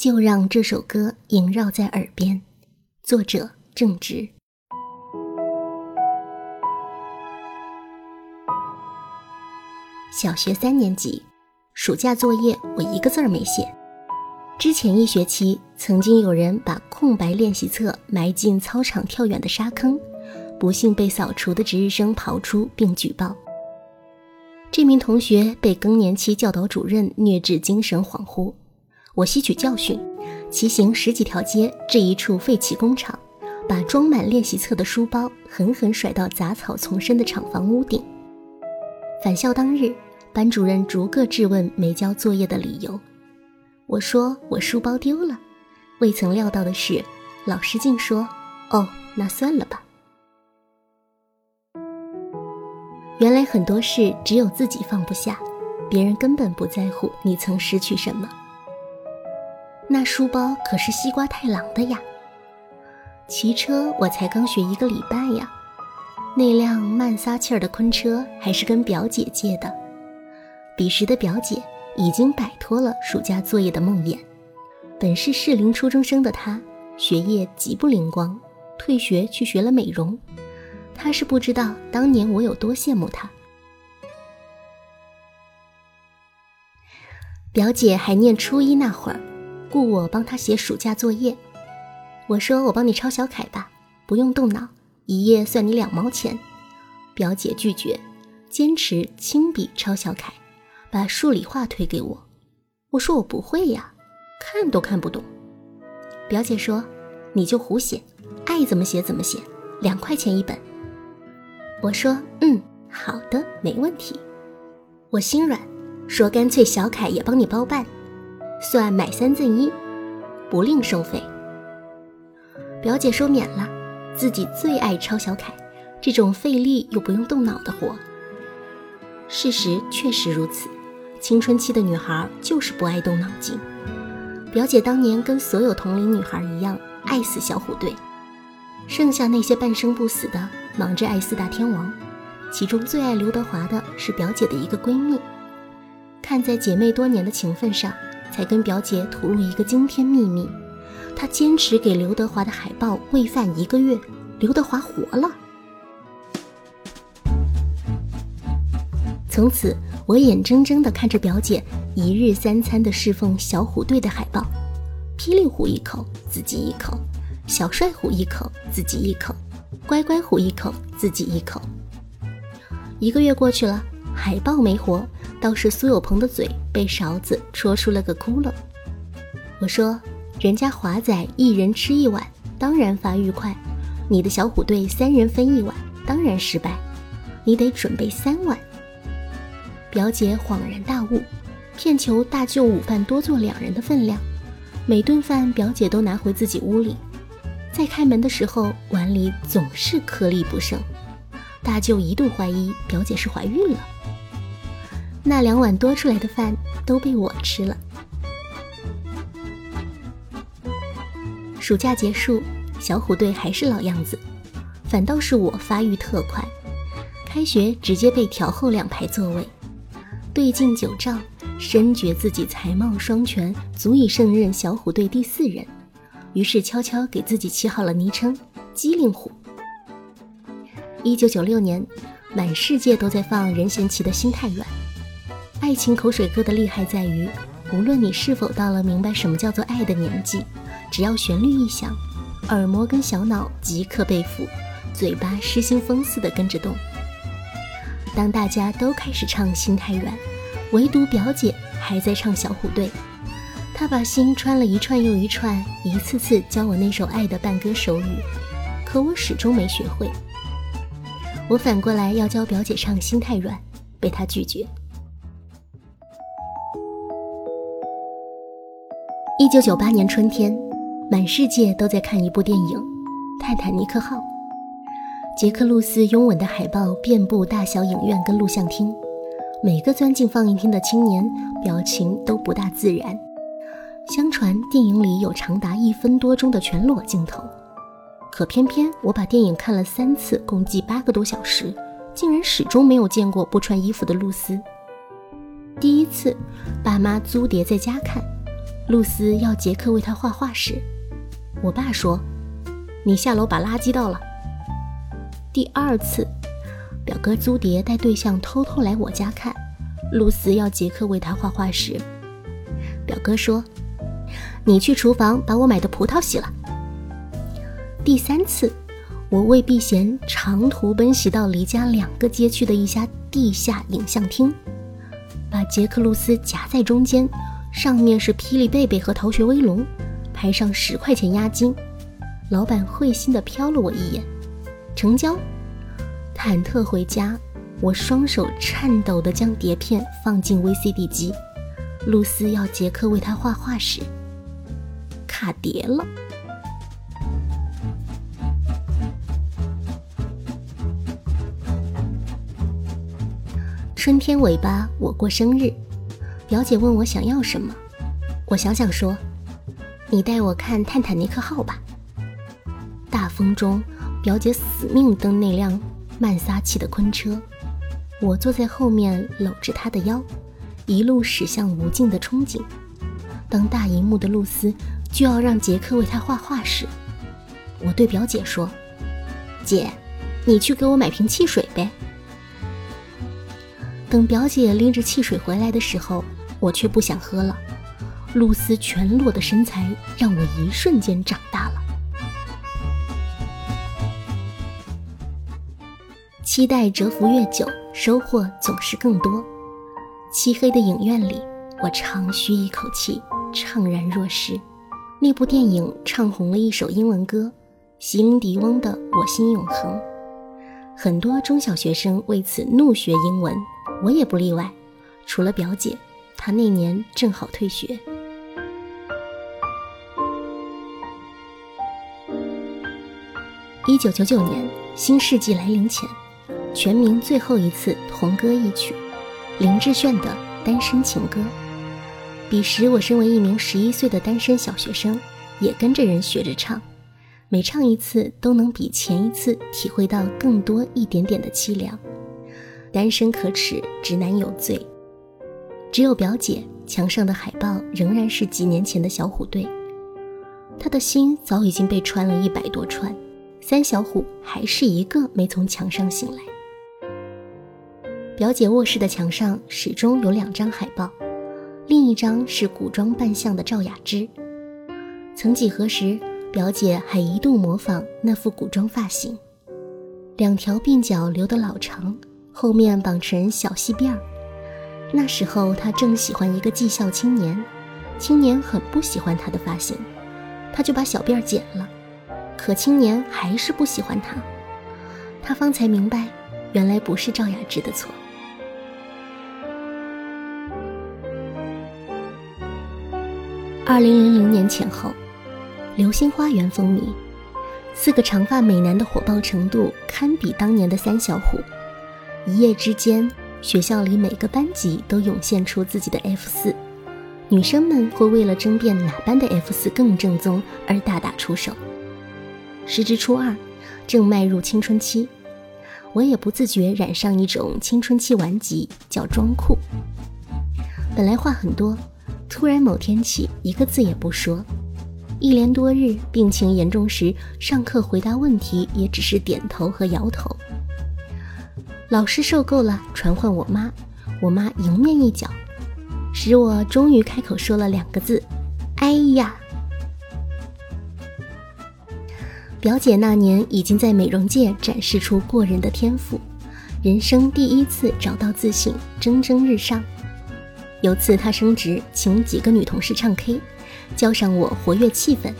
就让这首歌萦绕在耳边。作者：正直。小学三年级，暑假作业我一个字儿没写。之前一学期，曾经有人把空白练习册埋进操场跳远的沙坑，不幸被扫除的值日生刨出并举报。这名同学被更年期教导主任虐至精神恍惚。我吸取教训，骑行十几条街至一处废弃工厂，把装满练习册的书包狠狠甩到杂草丛生的厂房屋顶。返校当日，班主任逐个质问没交作业的理由。我说我书包丢了，未曾料到的是，老师竟说：“哦，那算了吧。”原来很多事只有自己放不下，别人根本不在乎你曾失去什么。那书包可是西瓜太郎的呀。骑车我才刚学一个礼拜呀，那辆慢撒气儿的昆车还是跟表姐借的。彼时的表姐已经摆脱了暑假作业的梦魇，本是适龄初中生的她，学业极不灵光，退学去学了美容。她是不知道当年我有多羡慕她。表姐还念初一那会儿。雇我帮他写暑假作业，我说我帮你抄小楷吧，不用动脑，一页算你两毛钱。表姐拒绝，坚持亲笔抄小楷，把数理化推给我。我说我不会呀，看都看不懂。表姐说你就胡写，爱怎么写怎么写，两块钱一本。我说嗯，好的，没问题。我心软，说干脆小楷也帮你包办。算买三赠一，不另收费。表姐说免了，自己最爱抄小楷，这种费力又不用动脑的活。事实确实如此，青春期的女孩就是不爱动脑筋。表姐当年跟所有同龄女孩一样，爱死小虎队，剩下那些半生不死的，忙着爱四大天王。其中最爱刘德华的是表姐的一个闺蜜，看在姐妹多年的情分上。才跟表姐吐露一个惊天秘密，她坚持给刘德华的海报喂饭一个月，刘德华活了。从此，我眼睁睁地看着表姐一日三餐的侍奉小虎队的海报，霹雳虎一口，自己一口；小帅虎一口，自己一口；乖乖虎一口，自己一口。一个月过去了，海报没活。倒是苏有朋的嘴被勺子戳出了个窟窿。我说：“人家华仔一人吃一碗，当然发育快；你的小虎队三人分一碗，当然失败。你得准备三碗。”表姐恍然大悟，骗求大舅午饭多做两人的分量。每顿饭表姐都拿回自己屋里，在开门的时候碗里总是颗粒不剩。大舅一度怀疑表姐是怀孕了。那两碗多出来的饭都被我吃了。暑假结束，小虎队还是老样子，反倒是我发育特快。开学直接被调后两排座位，对镜九照，深觉自己才貌双全，足以胜任小虎队第四人。于是悄悄给自己起好了昵称“机灵虎”。一九九六年，满世界都在放任贤齐的心太软。爱情口水歌的厉害在于，无论你是否到了明白什么叫做爱的年纪，只要旋律一响，耳膜跟小脑即刻被俘，嘴巴失心疯似的跟着动。当大家都开始唱《心太软》，唯独表姐还在唱《小虎队》，她把心穿了一串又一串，一次次教我那首爱的伴歌手语，可我始终没学会。我反过来要教表姐唱《心太软》，被她拒绝。九九八年春天，满世界都在看一部电影《泰坦尼克号》。杰克·露丝拥吻的海报遍布大小影院跟录像厅，每个钻进放映厅的青年表情都不大自然。相传电影里有长达一分多钟的全裸镜头，可偏偏我把电影看了三次，共计八个多小时，竟然始终没有见过不穿衣服的露丝。第一次，爸妈租碟在家看。露丝要杰克为她画画时，我爸说：“你下楼把垃圾倒了。”第二次，表哥租碟带对象偷偷来我家看，露丝要杰克为她画画时，表哥说：“你去厨房把我买的葡萄洗了。”第三次，我为避嫌长途奔袭到离家两个街区的一家地下影像厅，把杰克露丝夹在中间，上面是霹雳贝贝和逃学威龙，拍上十块钱押金。老板会心地瞟了我一眼，成交。忐忑回家，我双手颤抖地将碟片放进 VCD 机。露丝要杰克为她画画时，卡碟了。春天尾巴，我过生日，表姐问我想要什么，我想想说：“你带我看泰坦尼克号吧。”大风中，表姐死命蹬那辆慢撒气的昆车，我坐在后面搂着她的腰，一路驶向无尽的憧憬。当大荧幕的露丝就要让杰克为她画画时，我对表姐说：“姐，你去给我买瓶汽水呗。”等表姐拎着汽水回来的时候，我却不想喝了。露丝全裸的身材让我一瞬间长大了。期待蛰伏越久，收获总是更多。漆黑的影院里，我长吁一口气，怅然若失。那部电影唱红了一首英文歌，席琳迪翁的《我心永恒》。很多中小学生为此怒学英文。我也不例外，除了表姐，他那年正好退学。一九九九年，新世纪来临前，全民最后一次同歌一曲，林志炫的《单身情歌》。彼时，我身为一名十一岁的单身小学生，也跟着人学着唱，每唱一次，都能比前一次体会到更多一点点的凄凉。单身可耻，直男有罪。只有表姐墙上的海报仍然是几年前的小虎队，她的心早已经被穿了一百多串，三小虎还是一个没从墙上醒来。表姐卧室的墙上始终有两张海报，另一张是古装扮相的赵雅芝。曾几何时，表姐还一度模仿那副古装发型，两条鬓角留得老长。后面绑成小细辫儿。那时候他正喜欢一个技校青年，青年很不喜欢他的发型，他就把小辫儿剪了。可青年还是不喜欢他，他方才明白，原来不是赵雅芝的错。二零零零年前后，《流星花园》风靡，四个长发美男的火爆程度堪比当年的三小虎。一夜之间，学校里每个班级都涌现出自己的 F 四，女生们会为了争辩哪班的 F 四更正宗而大打出手。时值初二，正迈入青春期，我也不自觉染上一种青春期顽疾，叫装酷。本来话很多，突然某天起一个字也不说，一连多日病情严重时，上课回答问题也只是点头和摇头。老师受够了，传唤我妈，我妈迎面一脚，使我终于开口说了两个字：“哎呀！”表姐那年已经在美容界展示出过人的天赋，人生第一次找到自信，蒸蒸日上。有次她升职，请几个女同事唱 K，叫上我活跃气氛。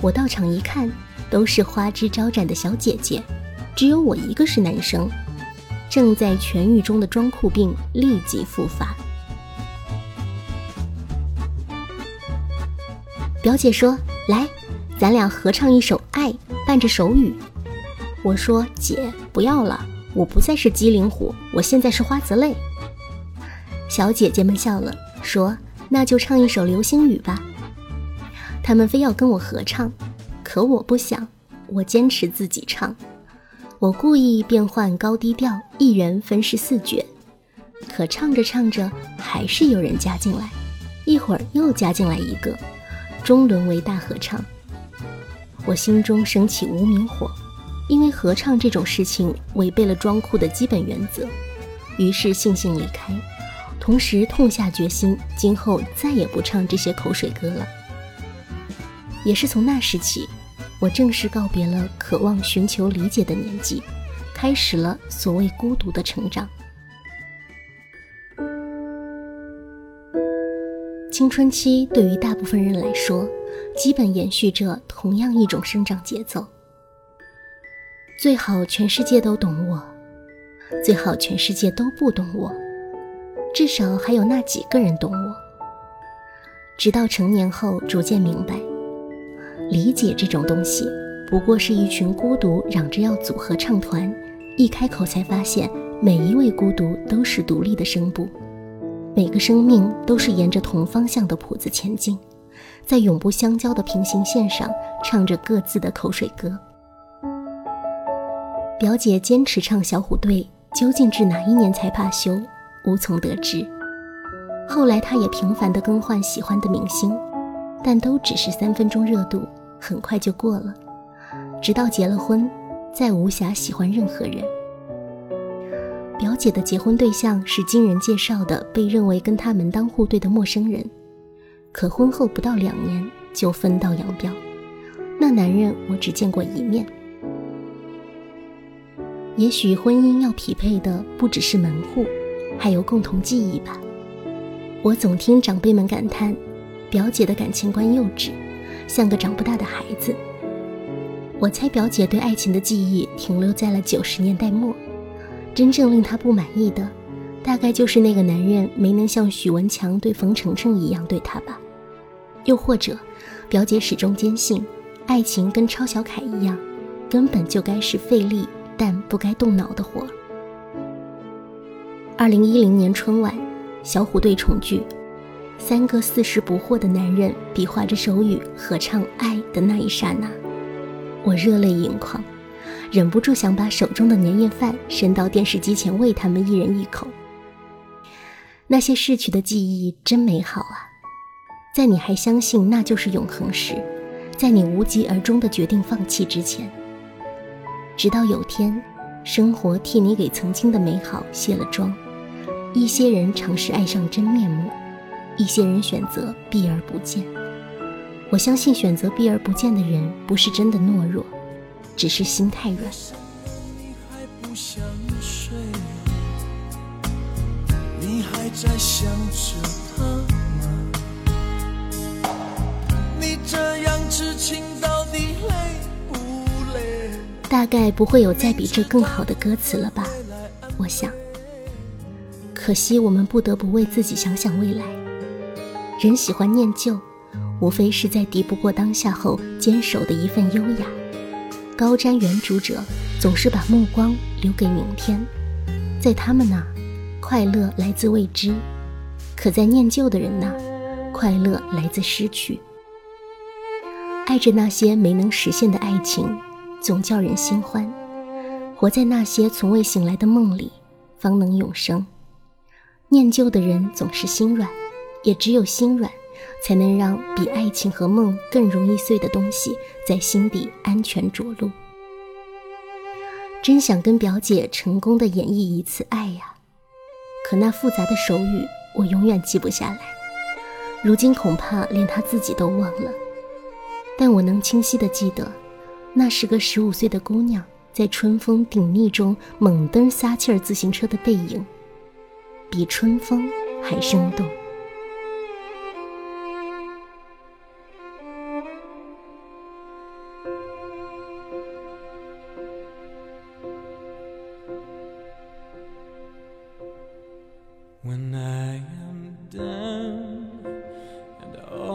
我到场一看，都是花枝招展的小姐姐，只有我一个是男生。正在痊愈中的装酷病立即复发。表姐说：“来，咱俩合唱一首《爱》，伴着手语。”我说：“姐，不要了，我不再是机灵虎，我现在是花泽类。”小姐姐们笑了，说：“那就唱一首《流星雨》吧。”他们非要跟我合唱，可我不想，我坚持自己唱。我故意变换高低调，一人分饰四角，可唱着唱着，还是有人加进来，一会儿又加进来一个，终沦为大合唱。我心中升起无名火，因为合唱这种事情违背了装酷的基本原则，于是悻悻离开，同时痛下决心，今后再也不唱这些口水歌了。也是从那时起，我正式告别了渴望寻求理解的年纪，开始了所谓孤独的成长。青春期对于大部分人来说，基本延续着同样一种生长节奏。最好全世界都懂我，最好全世界都不懂我，至少还有那几个人懂我。直到成年后，逐渐明白，理解这种东西，不过是一群孤独嚷着要组合唱团，一开口才发现，每一位孤独都是独立的声部。每个生命都是沿着同方向的谱子前进，在永不相交的平行线上唱着各自的口水歌。表姐坚持唱小虎队，究竟至哪一年才罢休，无从得知。后来她也频繁地更换喜欢的明星，但都只是三分钟热度，很快就过了。直到结了婚，再无暇喜欢任何人。表姐的结婚对象是经人介绍的，被认为跟她门当户对的陌生人，可婚后不到两年就分道扬镳。那男人我只见过一面。也许婚姻要匹配的不只是门户，还有共同记忆吧。我总听长辈们感叹，表姐的感情观幼稚，像个长不大的孩子。我猜表姐对爱情的记忆停留在了九十年代末。真正令她不满意的，大概就是那个男人没能像许文强对冯程程一样对她吧。又或者，表姐始终坚信，爱情跟抄小楷一样，根本就该是费力但不该动脑的活。二零一零年春晚，小虎队重聚，三个四十不惑的男人比划着手语合唱《爱》的那一刹那，我热泪盈眶。忍不住想把手中的年夜饭伸到电视机前喂他们一人一口。那些逝去的记忆真美好啊！在你还相信那就是永恒时，在你无疾而终的决定放弃之前，直到有天，生活替你给曾经的美好卸了妆，一些人尝试爱上真面目，一些人选择避而不见。我相信选择避而不见的人不是真的懦弱。只是心太软。大概不会有再比这更好的歌词了吧？我想。可惜我们不得不为自己想想未来。人喜欢念旧，无非是在敌不过当下后坚守的一份优雅。高瞻远瞩者总是把目光留给明天，在他们那，快乐来自未知；可在念旧的人那，快乐来自失去。爱着那些没能实现的爱情，总叫人心欢；活在那些从未醒来的梦里，方能永生。念旧的人总是心软，也只有心软。才能让比爱情和梦更容易碎的东西在心底安全着陆。真想跟表姐成功的演绎一次爱呀，可那复杂的手语我永远记不下来，如今恐怕连她自己都忘了。但我能清晰的记得，那是个十五岁的姑娘在春风顶睨中猛蹬撒气儿自行车的背影，比春风还生动。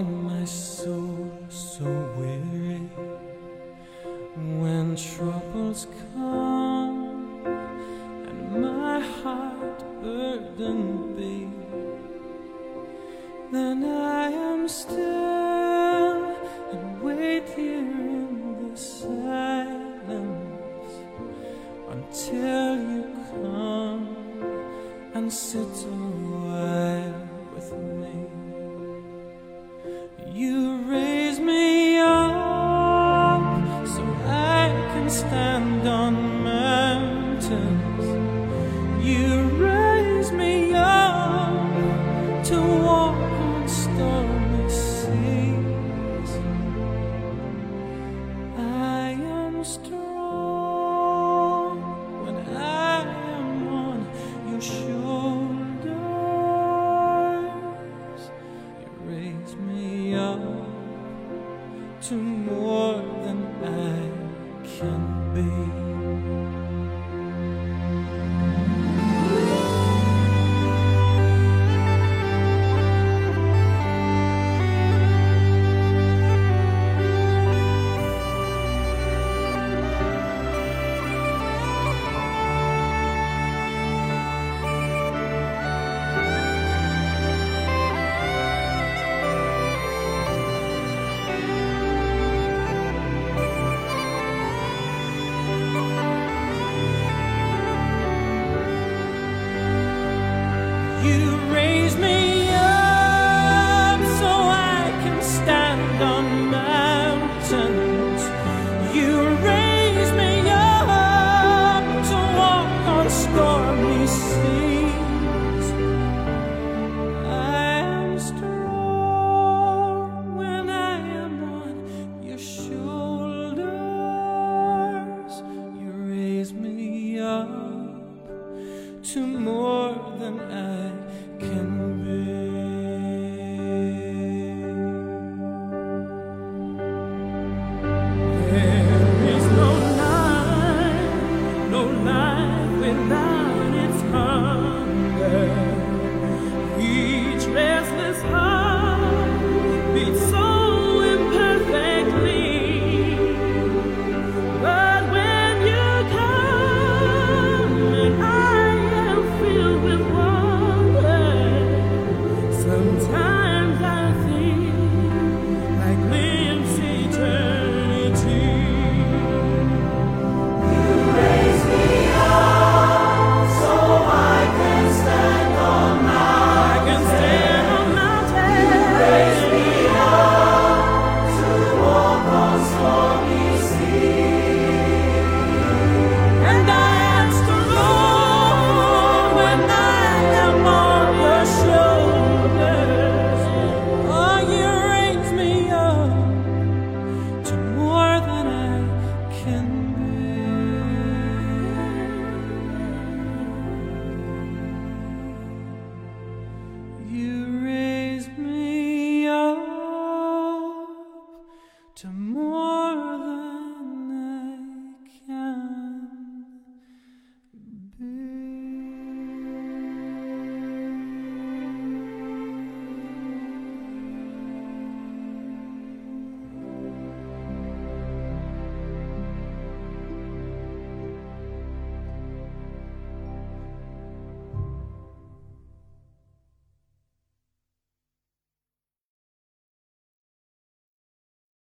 My soul, so weary when troubles come. stand on mountains.